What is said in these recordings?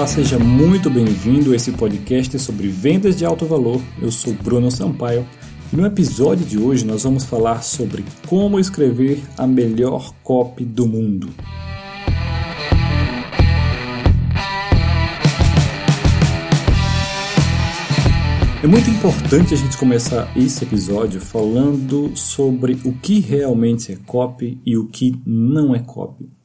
Olá, seja muito bem-vindo a esse podcast sobre vendas de alto valor. Eu sou Bruno Sampaio e no episódio de hoje nós vamos falar sobre como escrever a melhor copy do mundo. É muito importante a gente começar esse episódio falando sobre o que realmente é copy e o que não é copy.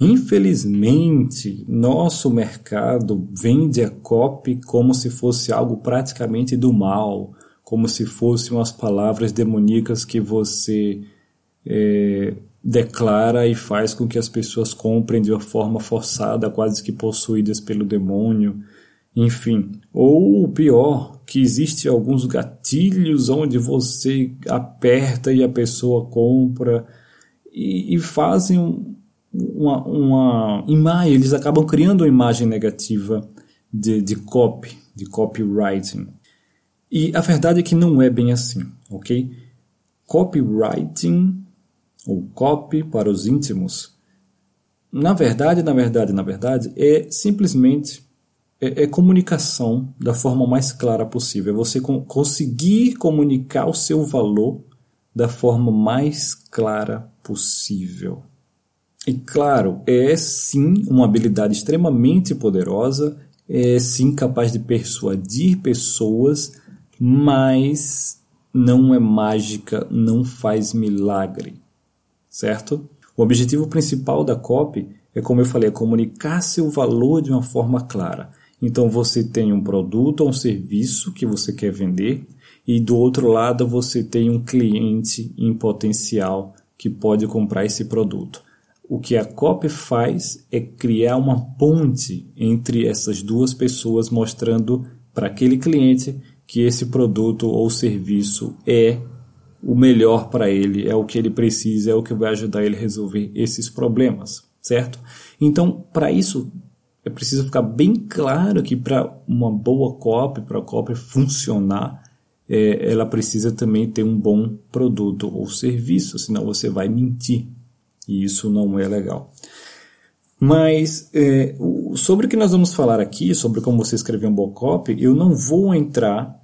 Infelizmente, nosso mercado vende a copy como se fosse algo praticamente do mal, como se fossem umas palavras demoníacas que você é, declara e faz com que as pessoas comprem de uma forma forçada, quase que possuídas pelo demônio. Enfim, ou o pior, que existe alguns gatilhos onde você aperta e a pessoa compra e, e fazem um, uma, uma imagem, eles acabam criando uma imagem negativa de, de copy, de copywriting. E a verdade é que não é bem assim, ok? Copywriting, ou copy para os íntimos, na verdade, na verdade, na verdade, é simplesmente é, é comunicação da forma mais clara possível. É você conseguir comunicar o seu valor da forma mais clara possível. E claro, é sim uma habilidade extremamente poderosa, é sim capaz de persuadir pessoas, mas não é mágica, não faz milagre, certo? O objetivo principal da copy é, como eu falei, é comunicar seu valor de uma forma clara. Então você tem um produto ou um serviço que você quer vender e do outro lado você tem um cliente em potencial que pode comprar esse produto. O que a copy faz é criar uma ponte entre essas duas pessoas, mostrando para aquele cliente que esse produto ou serviço é o melhor para ele, é o que ele precisa, é o que vai ajudar ele a resolver esses problemas, certo? Então, para isso, é preciso ficar bem claro que para uma boa copy, para a copy funcionar, é, ela precisa também ter um bom produto ou serviço, senão você vai mentir e isso não é legal. Mas é, sobre o que nós vamos falar aqui, sobre como você escrever um bom copy, eu não vou entrar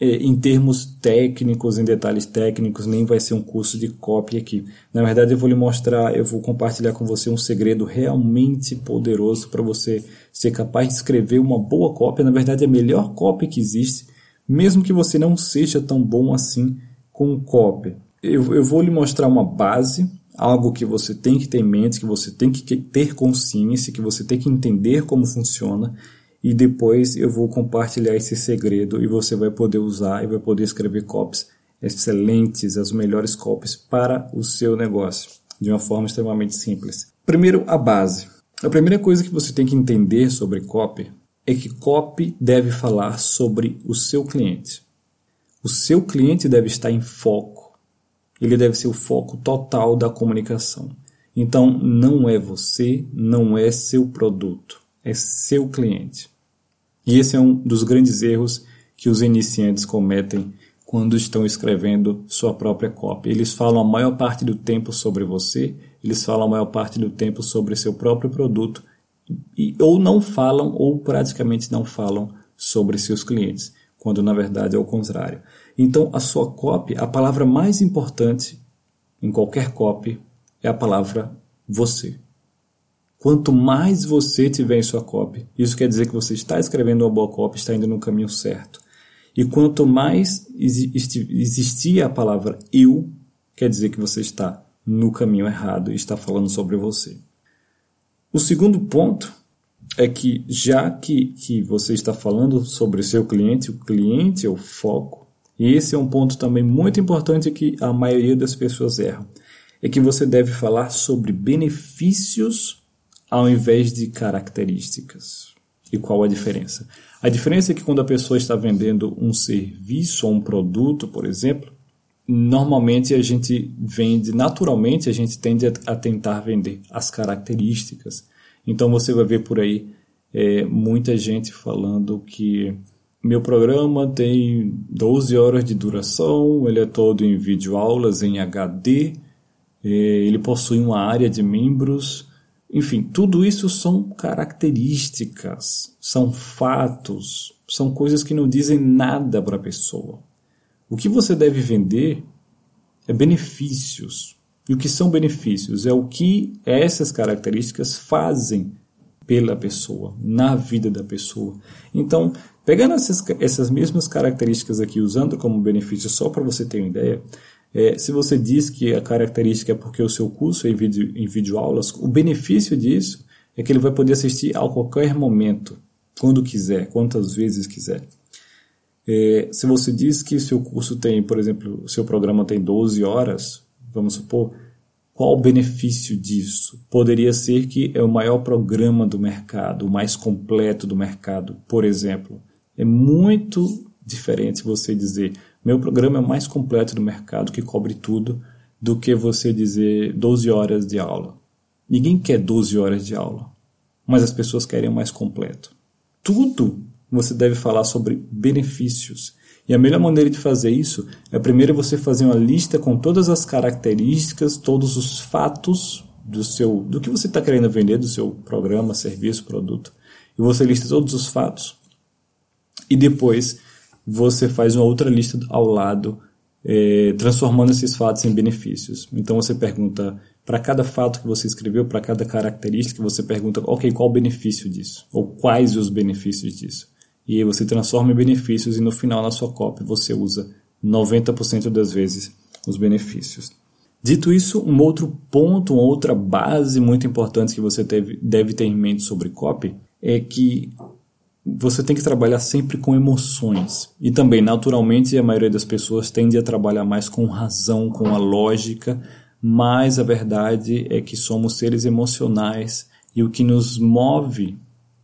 é, em termos técnicos, em detalhes técnicos, nem vai ser um curso de copy aqui. Na verdade, eu vou lhe mostrar, eu vou compartilhar com você um segredo realmente poderoso para você ser capaz de escrever uma boa cópia. Na verdade, a melhor cópia que existe, mesmo que você não seja tão bom assim com cópia. Eu, eu vou lhe mostrar uma base algo que você tem que ter em mente, que você tem que ter consciência, que você tem que entender como funciona e depois eu vou compartilhar esse segredo e você vai poder usar e vai poder escrever copies excelentes, as melhores copies para o seu negócio, de uma forma extremamente simples. Primeiro, a base. A primeira coisa que você tem que entender sobre copy é que copy deve falar sobre o seu cliente. O seu cliente deve estar em foco ele deve ser o foco total da comunicação. Então, não é você, não é seu produto, é seu cliente. E esse é um dos grandes erros que os iniciantes cometem quando estão escrevendo sua própria cópia. Eles falam a maior parte do tempo sobre você, eles falam a maior parte do tempo sobre seu próprio produto, e, ou não falam, ou praticamente não falam sobre seus clientes, quando na verdade é o contrário. Então, a sua copy, a palavra mais importante em qualquer copy é a palavra você. Quanto mais você tiver em sua copy, isso quer dizer que você está escrevendo uma boa copy, está indo no caminho certo. E quanto mais existir a palavra eu, quer dizer que você está no caminho errado e está falando sobre você. O segundo ponto é que, já que, que você está falando sobre o seu cliente, o cliente é o foco, e esse é um ponto também muito importante que a maioria das pessoas erram. É que você deve falar sobre benefícios ao invés de características. E qual a diferença? A diferença é que quando a pessoa está vendendo um serviço ou um produto, por exemplo, normalmente a gente vende, naturalmente a gente tende a, tentar vender as características. Então você vai ver por aí é, muita gente falando que meu programa tem 12 horas de duração, ele é todo em videoaulas em HD, ele possui uma área de membros Enfim, tudo isso são características, são fatos, são coisas que não dizem nada para a pessoa. O que você deve vender é benefícios. E o que são benefícios? É o que essas características fazem pela pessoa, na vida da pessoa. Então, pegando essas, essas mesmas características aqui, usando como benefício só para você ter uma ideia, é, se você diz que a característica é porque o seu curso é em vídeo, em vídeo aulas, o benefício disso é que ele vai poder assistir a qualquer momento, quando quiser, quantas vezes quiser. É, se você diz que seu curso tem, por exemplo, seu programa tem 12 horas, vamos supor, qual o benefício disso? Poderia ser que é o maior programa do mercado, o mais completo do mercado, por exemplo. É muito diferente você dizer meu programa é o mais completo do mercado, que cobre tudo, do que você dizer 12 horas de aula. Ninguém quer 12 horas de aula, mas as pessoas querem o mais completo. Tudo você deve falar sobre benefícios. E a melhor maneira de fazer isso é primeiro você fazer uma lista com todas as características, todos os fatos do seu, do que você está querendo vender, do seu programa, serviço, produto. E você lista todos os fatos. E depois você faz uma outra lista ao lado, é, transformando esses fatos em benefícios. Então você pergunta para cada fato que você escreveu, para cada característica, você pergunta, ok, qual o benefício disso? Ou quais os benefícios disso? E você transforma em benefícios e no final na sua cópia você usa 90% das vezes os benefícios. Dito isso, um outro ponto, uma outra base muito importante que você deve, deve ter em mente sobre copy é que você tem que trabalhar sempre com emoções. E também, naturalmente, a maioria das pessoas tende a trabalhar mais com razão, com a lógica, mas a verdade é que somos seres emocionais e o que nos move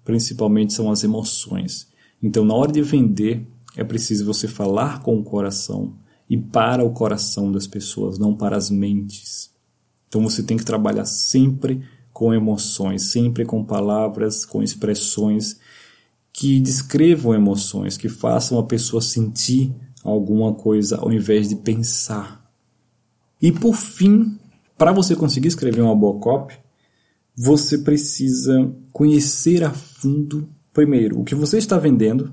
principalmente são as emoções. Então, na hora de vender, é preciso você falar com o coração e para o coração das pessoas, não para as mentes. Então, você tem que trabalhar sempre com emoções, sempre com palavras, com expressões que descrevam emoções, que façam a pessoa sentir alguma coisa ao invés de pensar. E por fim, para você conseguir escrever uma boa copy, você precisa conhecer a fundo Primeiro, o que você está vendendo,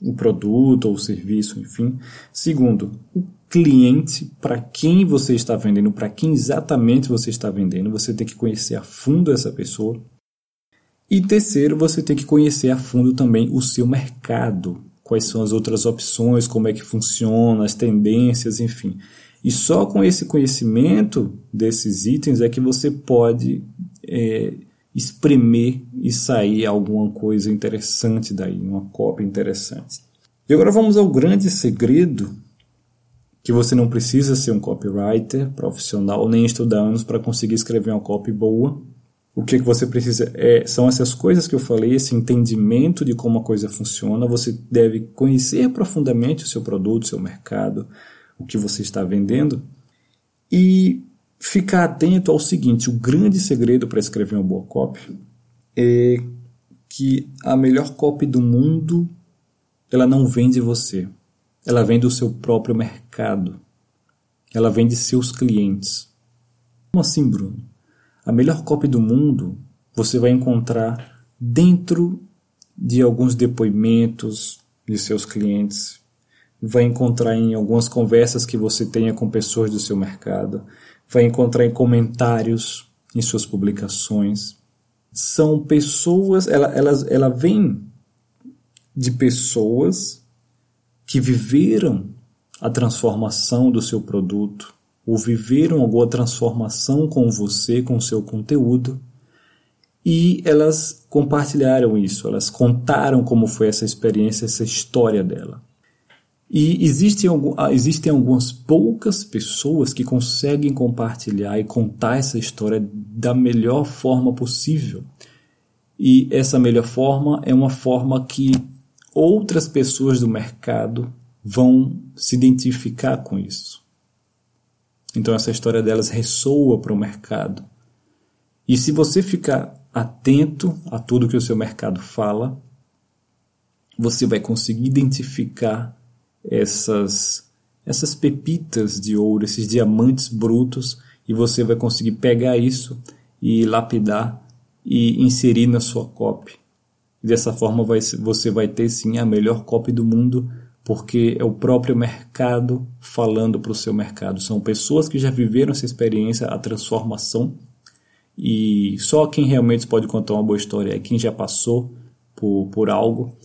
o produto ou o serviço, enfim. Segundo, o cliente, para quem você está vendendo, para quem exatamente você está vendendo, você tem que conhecer a fundo essa pessoa. E terceiro, você tem que conhecer a fundo também o seu mercado, quais são as outras opções, como é que funciona, as tendências, enfim. E só com esse conhecimento desses itens é que você pode é, espremer e sair alguma coisa interessante daí, uma cópia interessante. E agora vamos ao grande segredo que você não precisa ser um copywriter profissional nem estudar anos para conseguir escrever uma copy boa. O que, que você precisa é, são essas coisas que eu falei, esse entendimento de como a coisa funciona. Você deve conhecer profundamente o seu produto, o seu mercado, o que você está vendendo e ficar atento ao seguinte: o grande segredo para escrever uma boa copy é que a melhor copy do mundo ela não vem de você, ela vem do seu próprio mercado, ela vem de seus clientes. Como assim, Bruno? A melhor copy do mundo você vai encontrar dentro de alguns depoimentos de seus clientes, vai encontrar em algumas conversas que você tenha com pessoas do seu mercado, vai encontrar em comentários em suas publicações. São pessoas, ela, ela, ela vem de pessoas que viveram a transformação do seu produto ou viveram alguma transformação com você, com seu conteúdo, e elas compartilharam isso, elas contaram como foi essa experiência, essa história dela. E existem, ah, existem algumas poucas pessoas que conseguem compartilhar e contar essa história da melhor forma possível. E essa melhor forma é uma forma que outras pessoas do mercado vão se identificar com isso. Então essa história delas ressoa para o mercado. E se você ficar atento a tudo que o seu mercado fala, você vai conseguir identificar essas essas pepitas de ouro, esses diamantes brutos, e você vai conseguir pegar isso e lapidar e inserir na sua copy. Dessa forma vai, você vai ter sim a melhor copy do mundo, porque é o próprio mercado falando para o seu mercado. São pessoas que já viveram essa experiência, a transformação, e só quem realmente pode contar uma boa história é quem já passou por, por algo.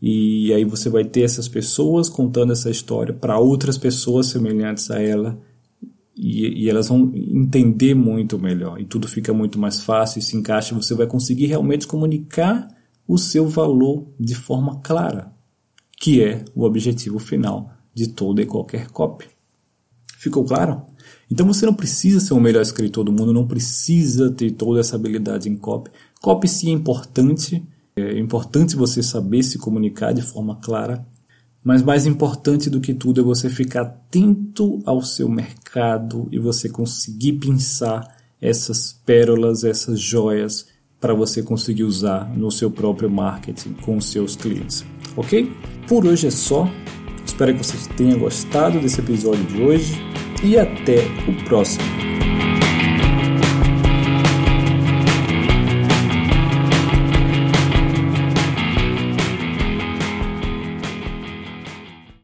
E aí você vai ter essas pessoas contando essa história para outras pessoas semelhantes a ela e, e, elas vão entender muito melhor e tudo fica muito mais fácil e se encaixa. Você vai conseguir realmente comunicar o seu valor de forma clara, que é o objetivo final de toda e qualquer copy. Ficou claro? Então você não precisa ser o melhor escritor do mundo, não precisa ter toda essa habilidade em copy. Copy sim é importante, é importante você saber se comunicar de forma clara, mas mais importante do que tudo é você ficar atento ao seu mercado e você conseguir pensar essas pérolas, essas joias para você conseguir usar no seu próprio marketing com os seus clientes. Ok? Por hoje é só. Espero que vocês tenham gostado desse episódio de hoje e até o próximo.